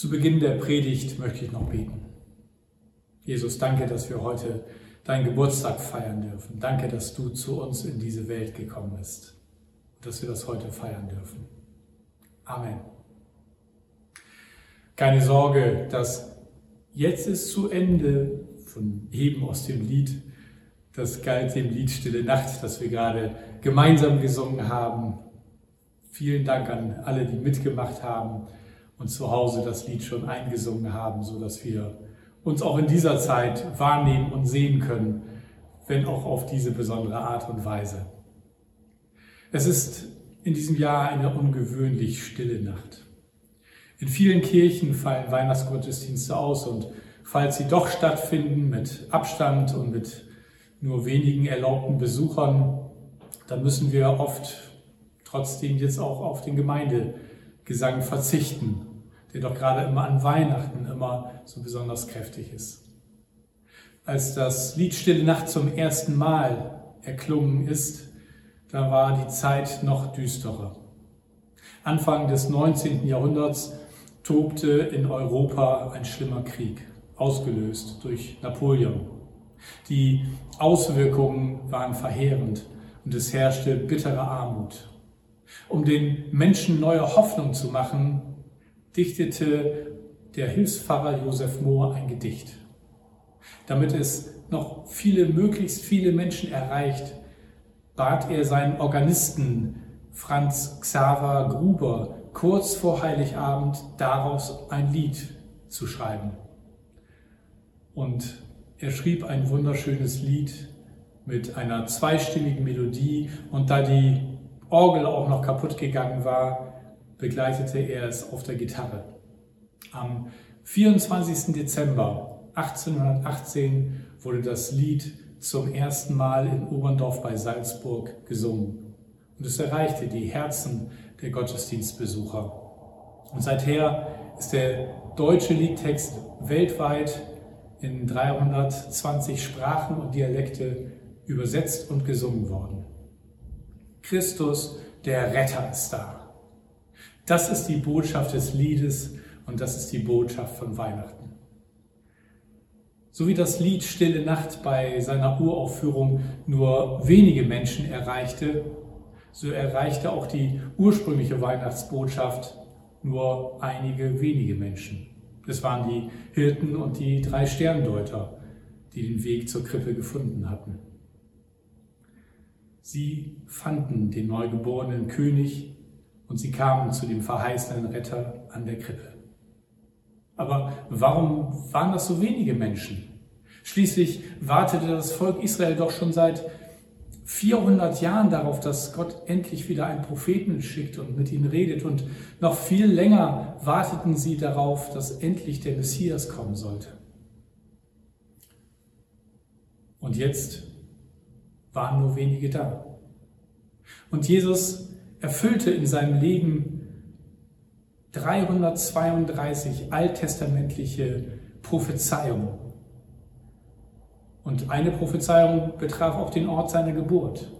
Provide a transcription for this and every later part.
Zu Beginn der Predigt möchte ich noch beten. Jesus, danke, dass wir heute deinen Geburtstag feiern dürfen. Danke, dass du zu uns in diese Welt gekommen bist und dass wir das heute feiern dürfen. Amen. Keine Sorge, dass jetzt ist zu Ende von eben aus dem Lied, das galt dem Lied Stille Nacht, das wir gerade gemeinsam gesungen haben. Vielen Dank an alle, die mitgemacht haben und zu Hause das Lied schon eingesungen haben, so dass wir uns auch in dieser Zeit wahrnehmen und sehen können, wenn auch auf diese besondere Art und Weise. Es ist in diesem Jahr eine ungewöhnlich stille Nacht. In vielen Kirchen fallen Weihnachtsgottesdienste aus und falls sie doch stattfinden mit Abstand und mit nur wenigen erlaubten Besuchern, dann müssen wir oft trotzdem jetzt auch auf den Gemeindegesang verzichten der doch gerade immer an Weihnachten immer so besonders kräftig ist. Als das Lied Stille Nacht zum ersten Mal erklungen ist, da war die Zeit noch düsterer. Anfang des 19. Jahrhunderts tobte in Europa ein schlimmer Krieg, ausgelöst durch Napoleon. Die Auswirkungen waren verheerend und es herrschte bittere Armut. Um den Menschen neue Hoffnung zu machen, dichtete der Hilfspfarrer Josef Mohr ein Gedicht. Damit es noch viele, möglichst viele Menschen erreicht, bat er seinen Organisten Franz Xaver Gruber kurz vor Heiligabend daraus ein Lied zu schreiben. Und er schrieb ein wunderschönes Lied mit einer zweistimmigen Melodie und da die Orgel auch noch kaputt gegangen war, begleitete er es auf der Gitarre. Am 24. Dezember 1818 wurde das Lied zum ersten Mal in Oberndorf bei Salzburg gesungen. Und es erreichte die Herzen der Gottesdienstbesucher. Und seither ist der deutsche Liedtext weltweit in 320 Sprachen und Dialekte übersetzt und gesungen worden. Christus, der Retter, ist da. Das ist die Botschaft des Liedes und das ist die Botschaft von Weihnachten. So wie das Lied Stille Nacht bei seiner Uraufführung nur wenige Menschen erreichte, so erreichte auch die ursprüngliche Weihnachtsbotschaft nur einige wenige Menschen. Es waren die Hirten und die drei Sterndeuter, die den Weg zur Krippe gefunden hatten. Sie fanden den neugeborenen König und sie kamen zu dem verheißenen Retter an der Krippe. Aber warum waren das so wenige Menschen? Schließlich wartete das Volk Israel doch schon seit 400 Jahren darauf, dass Gott endlich wieder einen Propheten schickt und mit ihnen redet. Und noch viel länger warteten sie darauf, dass endlich der Messias kommen sollte. Und jetzt waren nur wenige da. Und Jesus erfüllte in seinem Leben 332 alttestamentliche Prophezeiungen. Und eine Prophezeiung betraf auch den Ort seiner Geburt.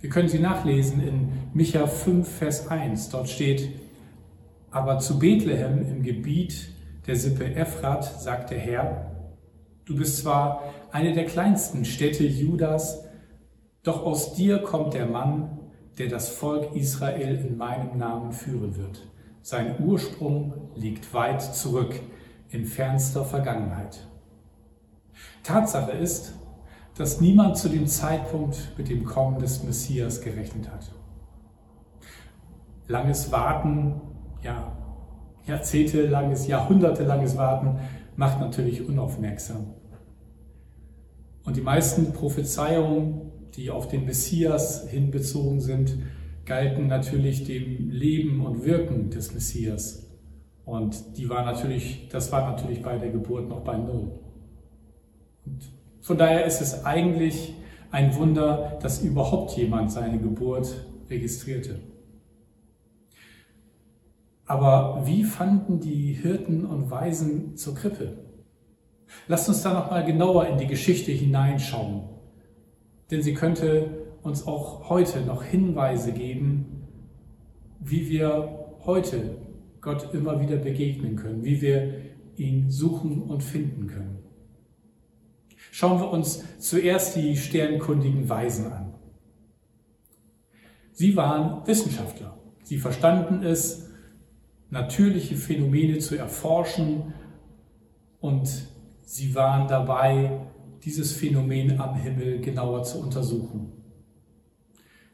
Wir können sie nachlesen in Micha 5, Vers 1. Dort steht, aber zu Bethlehem im Gebiet der Sippe Ephrat sagt der Herr, du bist zwar eine der kleinsten Städte Judas, doch aus dir kommt der Mann, der das Volk Israel in meinem Namen führen wird. Sein Ursprung liegt weit zurück in fernster Vergangenheit. Tatsache ist, dass niemand zu dem Zeitpunkt mit dem Kommen des Messias gerechnet hat. Langes Warten, ja, jahrzehntelanges, jahrhundertelanges Warten macht natürlich unaufmerksam. Und die meisten Prophezeiungen die auf den Messias hinbezogen sind, galten natürlich dem Leben und Wirken des Messias. Und die war natürlich, das war natürlich bei der Geburt noch bei Null. Und von daher ist es eigentlich ein Wunder, dass überhaupt jemand seine Geburt registrierte. Aber wie fanden die Hirten und Weisen zur Krippe? Lasst uns da noch mal genauer in die Geschichte hineinschauen. Denn sie könnte uns auch heute noch Hinweise geben, wie wir heute Gott immer wieder begegnen können, wie wir ihn suchen und finden können. Schauen wir uns zuerst die sternkundigen Weisen an. Sie waren Wissenschaftler. Sie verstanden es, natürliche Phänomene zu erforschen und sie waren dabei, dieses Phänomen am Himmel genauer zu untersuchen.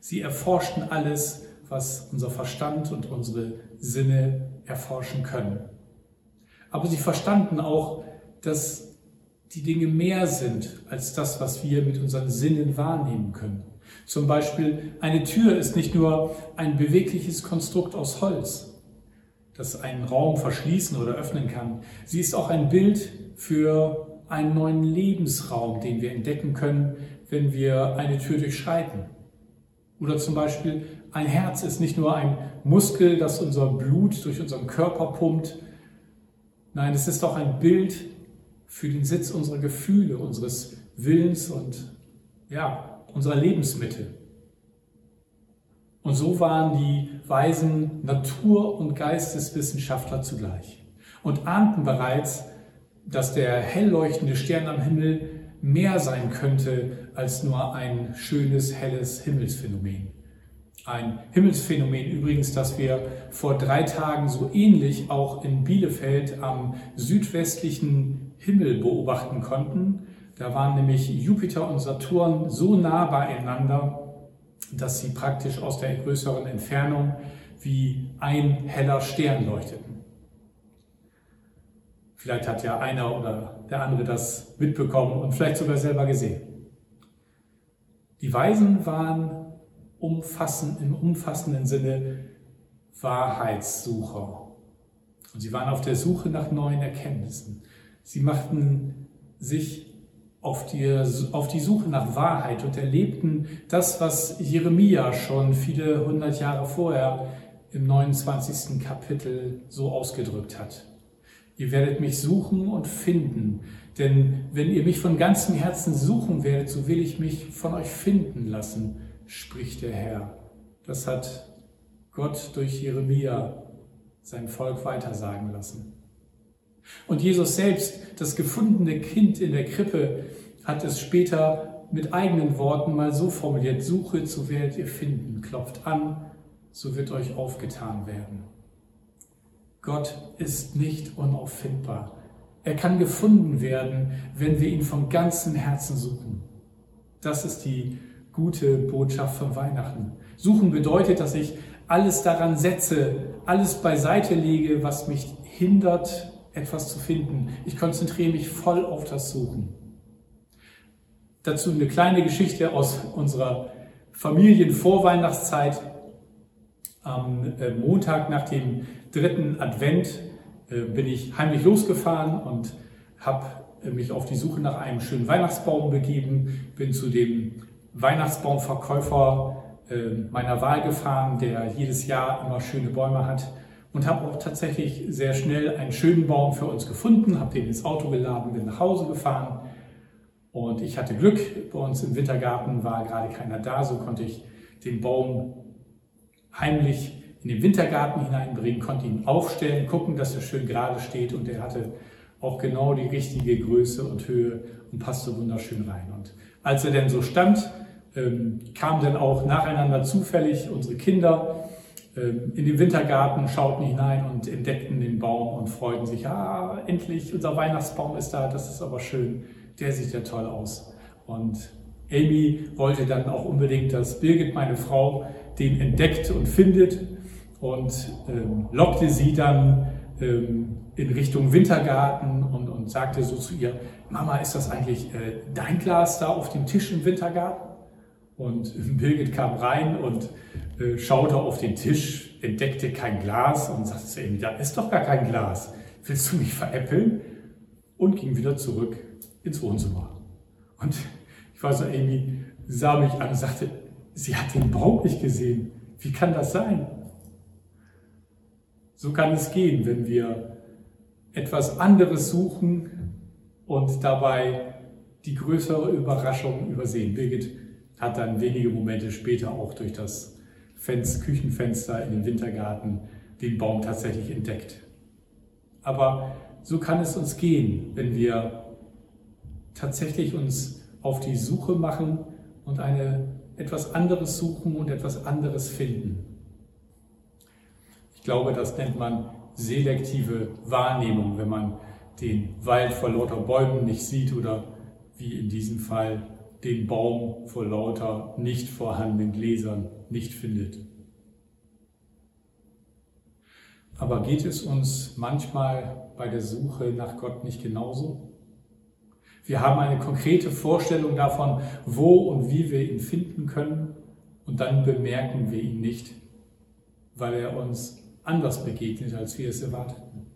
Sie erforschten alles, was unser Verstand und unsere Sinne erforschen können. Aber sie verstanden auch, dass die Dinge mehr sind als das, was wir mit unseren Sinnen wahrnehmen können. Zum Beispiel eine Tür ist nicht nur ein bewegliches Konstrukt aus Holz, das einen Raum verschließen oder öffnen kann. Sie ist auch ein Bild für einen neuen Lebensraum, den wir entdecken können, wenn wir eine Tür durchschreiten. Oder zum Beispiel ein Herz ist nicht nur ein Muskel, das unser Blut durch unseren Körper pumpt. Nein, es ist auch ein Bild für den Sitz unserer Gefühle, unseres Willens und ja, unserer Lebensmittel. Und so waren die weisen Natur- und Geisteswissenschaftler zugleich und ahnten bereits, dass der hell leuchtende Stern am Himmel mehr sein könnte als nur ein schönes, helles Himmelsphänomen. Ein Himmelsphänomen übrigens, das wir vor drei Tagen so ähnlich auch in Bielefeld am südwestlichen Himmel beobachten konnten. Da waren nämlich Jupiter und Saturn so nah beieinander, dass sie praktisch aus der größeren Entfernung wie ein heller Stern leuchteten. Vielleicht hat ja einer oder der andere das mitbekommen und vielleicht sogar selber gesehen. Die Weisen waren umfassend, im umfassenden Sinne Wahrheitssucher. Und sie waren auf der Suche nach neuen Erkenntnissen. Sie machten sich auf die, auf die Suche nach Wahrheit und erlebten das, was Jeremia schon viele hundert Jahre vorher im 29. Kapitel so ausgedrückt hat. Ihr werdet mich suchen und finden, denn wenn ihr mich von ganzem Herzen suchen werdet, so will ich mich von euch finden lassen spricht der Herr. Das hat Gott durch Jeremia sein Volk weitersagen lassen. Und Jesus selbst, das gefundene Kind in der Krippe, hat es später mit eigenen Worten mal so formuliert, suche, so werdet ihr finden, klopft an, so wird euch aufgetan werden. Gott ist nicht unauffindbar. Er kann gefunden werden, wenn wir ihn von ganzem Herzen suchen. Das ist die gute Botschaft von Weihnachten. Suchen bedeutet, dass ich alles daran setze, alles beiseite lege, was mich hindert, etwas zu finden. Ich konzentriere mich voll auf das Suchen. Dazu eine kleine Geschichte aus unserer Familienvorweihnachtszeit. Am äh, Montag nach dem dritten Advent äh, bin ich heimlich losgefahren und habe äh, mich auf die Suche nach einem schönen Weihnachtsbaum begeben, bin zu dem Weihnachtsbaumverkäufer meiner Wahl gefahren, der jedes Jahr immer schöne Bäume hat und habe auch tatsächlich sehr schnell einen schönen Baum für uns gefunden, habe den ins Auto geladen, bin nach Hause gefahren und ich hatte Glück, bei uns im Wintergarten war gerade keiner da, so konnte ich den Baum heimlich in den Wintergarten hineinbringen, konnte ihn aufstellen, gucken, dass er schön gerade steht und er hatte auch genau die richtige Größe und Höhe und passte wunderschön rein. Und als er denn so stand, ähm, kamen dann auch nacheinander zufällig unsere Kinder ähm, in den Wintergarten, schauten hinein und entdeckten den Baum und freuten sich, ah, endlich, unser Weihnachtsbaum ist da, das ist aber schön, der sieht ja toll aus. Und Amy wollte dann auch unbedingt, dass Birgit, meine Frau, den entdeckt und findet und ähm, lockte sie dann ähm, in Richtung Wintergarten und, und sagte so zu ihr, Mama, ist das eigentlich äh, dein Glas da auf dem Tisch im Wintergarten? Und Birgit kam rein und äh, schaute auf den Tisch, entdeckte kein Glas und sagte zu ihm, da ist doch gar kein Glas. Willst du mich veräppeln? Und ging wieder zurück ins Wohnzimmer. Und ich weiß noch, Amy sah mich an und sagte, sie hat den Baum nicht gesehen. Wie kann das sein? So kann es gehen, wenn wir etwas anderes suchen und dabei die größere Überraschung übersehen. Birgit hat dann wenige Momente später auch durch das Fenster, Küchenfenster in den Wintergarten den Baum tatsächlich entdeckt. Aber so kann es uns gehen, wenn wir tatsächlich uns auf die Suche machen und eine, etwas anderes suchen und etwas anderes finden. Ich glaube, das nennt man selektive Wahrnehmung, wenn man den Wald vor lauter Bäumen nicht sieht oder wie in diesem Fall den Baum vor lauter nicht vorhandenen Gläsern nicht findet. Aber geht es uns manchmal bei der Suche nach Gott nicht genauso? Wir haben eine konkrete Vorstellung davon, wo und wie wir ihn finden können und dann bemerken wir ihn nicht, weil er uns anders begegnet, als wir es erwarteten.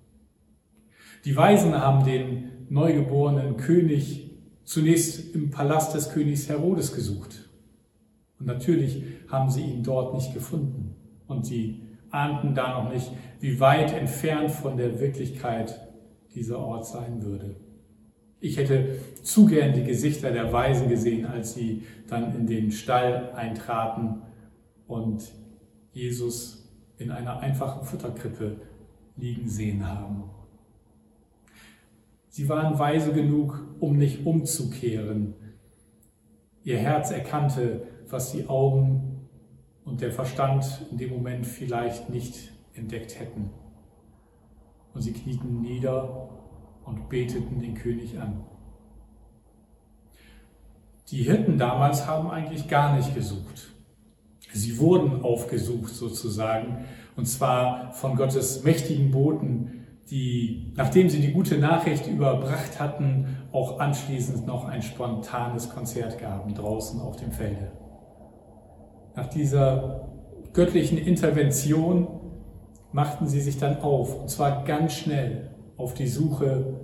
Die Weisen haben den neugeborenen König zunächst im Palast des Königs Herodes gesucht. Und natürlich haben sie ihn dort nicht gefunden. Und sie ahnten da noch nicht, wie weit entfernt von der Wirklichkeit dieser Ort sein würde. Ich hätte zu gern die Gesichter der Weisen gesehen, als sie dann in den Stall eintraten und Jesus in einer einfachen Futterkrippe liegen sehen haben. Sie waren weise genug, um nicht umzukehren. Ihr Herz erkannte, was die Augen und der Verstand in dem Moment vielleicht nicht entdeckt hätten. Und sie knieten nieder und beteten den König an. Die Hirten damals haben eigentlich gar nicht gesucht. Sie wurden aufgesucht sozusagen, und zwar von Gottes mächtigen Boten, die, nachdem sie die gute Nachricht überbracht hatten, auch anschließend noch ein spontanes Konzert gaben draußen auf dem Felde. Nach dieser göttlichen Intervention machten sie sich dann auf, und zwar ganz schnell, auf die Suche,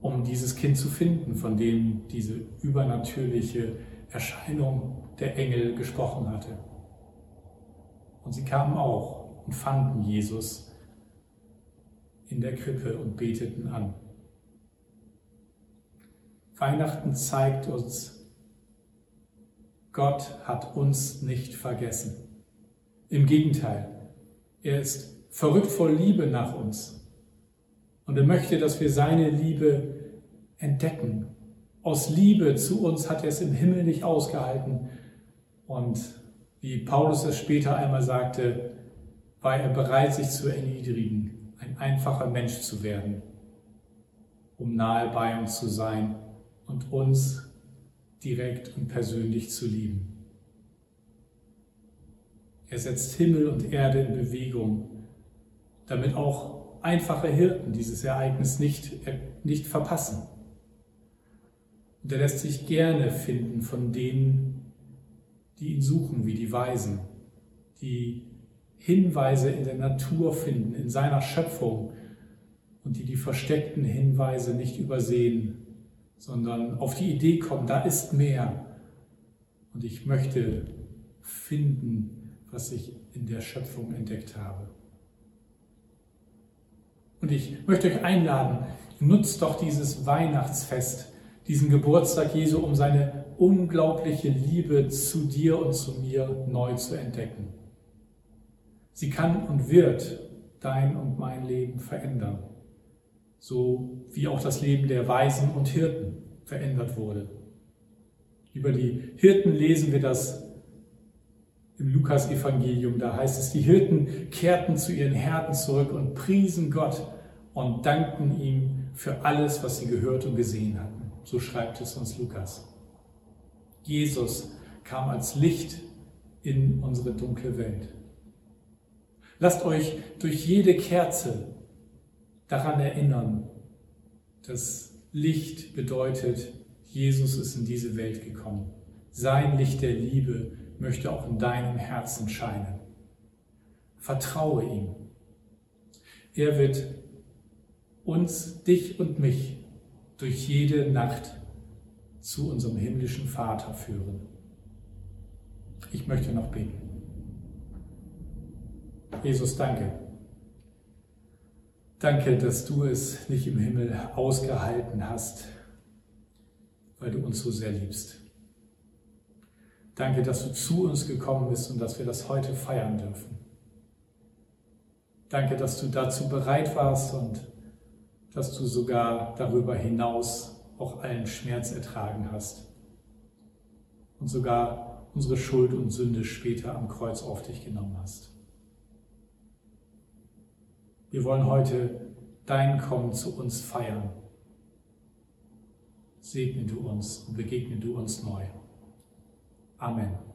um dieses Kind zu finden, von dem diese übernatürliche Erscheinung der Engel gesprochen hatte. Und sie kamen auch und fanden Jesus in der Krippe und beteten an. Weihnachten zeigt uns, Gott hat uns nicht vergessen. Im Gegenteil, er ist verrückt voll Liebe nach uns. Und er möchte, dass wir seine Liebe entdecken. Aus Liebe zu uns hat er es im Himmel nicht ausgehalten. Und wie Paulus es später einmal sagte, war er bereit, sich zu erniedrigen ein einfacher Mensch zu werden, um nahe bei uns zu sein und uns direkt und persönlich zu lieben. Er setzt Himmel und Erde in Bewegung, damit auch einfache Hirten dieses Ereignis nicht, nicht verpassen. Und er lässt sich gerne finden von denen, die ihn suchen, wie die Weisen, die Hinweise in der Natur finden, in seiner Schöpfung und die die versteckten Hinweise nicht übersehen, sondern auf die Idee kommen, da ist mehr. Und ich möchte finden, was ich in der Schöpfung entdeckt habe. Und ich möchte euch einladen, nutzt doch dieses Weihnachtsfest, diesen Geburtstag Jesu, um seine unglaubliche Liebe zu dir und zu mir neu zu entdecken. Sie kann und wird dein und mein Leben verändern, so wie auch das Leben der Weisen und Hirten verändert wurde. Über die Hirten lesen wir das im Lukas-Evangelium. Da heißt es, die Hirten kehrten zu ihren Herden zurück und priesen Gott und dankten ihm für alles, was sie gehört und gesehen hatten. So schreibt es uns Lukas. Jesus kam als Licht in unsere dunkle Welt. Lasst euch durch jede Kerze daran erinnern, dass Licht bedeutet, Jesus ist in diese Welt gekommen. Sein Licht der Liebe möchte auch in deinem Herzen scheinen. Vertraue ihm. Er wird uns, dich und mich durch jede Nacht zu unserem himmlischen Vater führen. Ich möchte noch beten. Jesus, danke. Danke, dass du es nicht im Himmel ausgehalten hast, weil du uns so sehr liebst. Danke, dass du zu uns gekommen bist und dass wir das heute feiern dürfen. Danke, dass du dazu bereit warst und dass du sogar darüber hinaus auch allen Schmerz ertragen hast und sogar unsere Schuld und Sünde später am Kreuz auf dich genommen hast. Wir wollen heute dein Kommen zu uns feiern. Segne du uns und begegne du uns neu. Amen.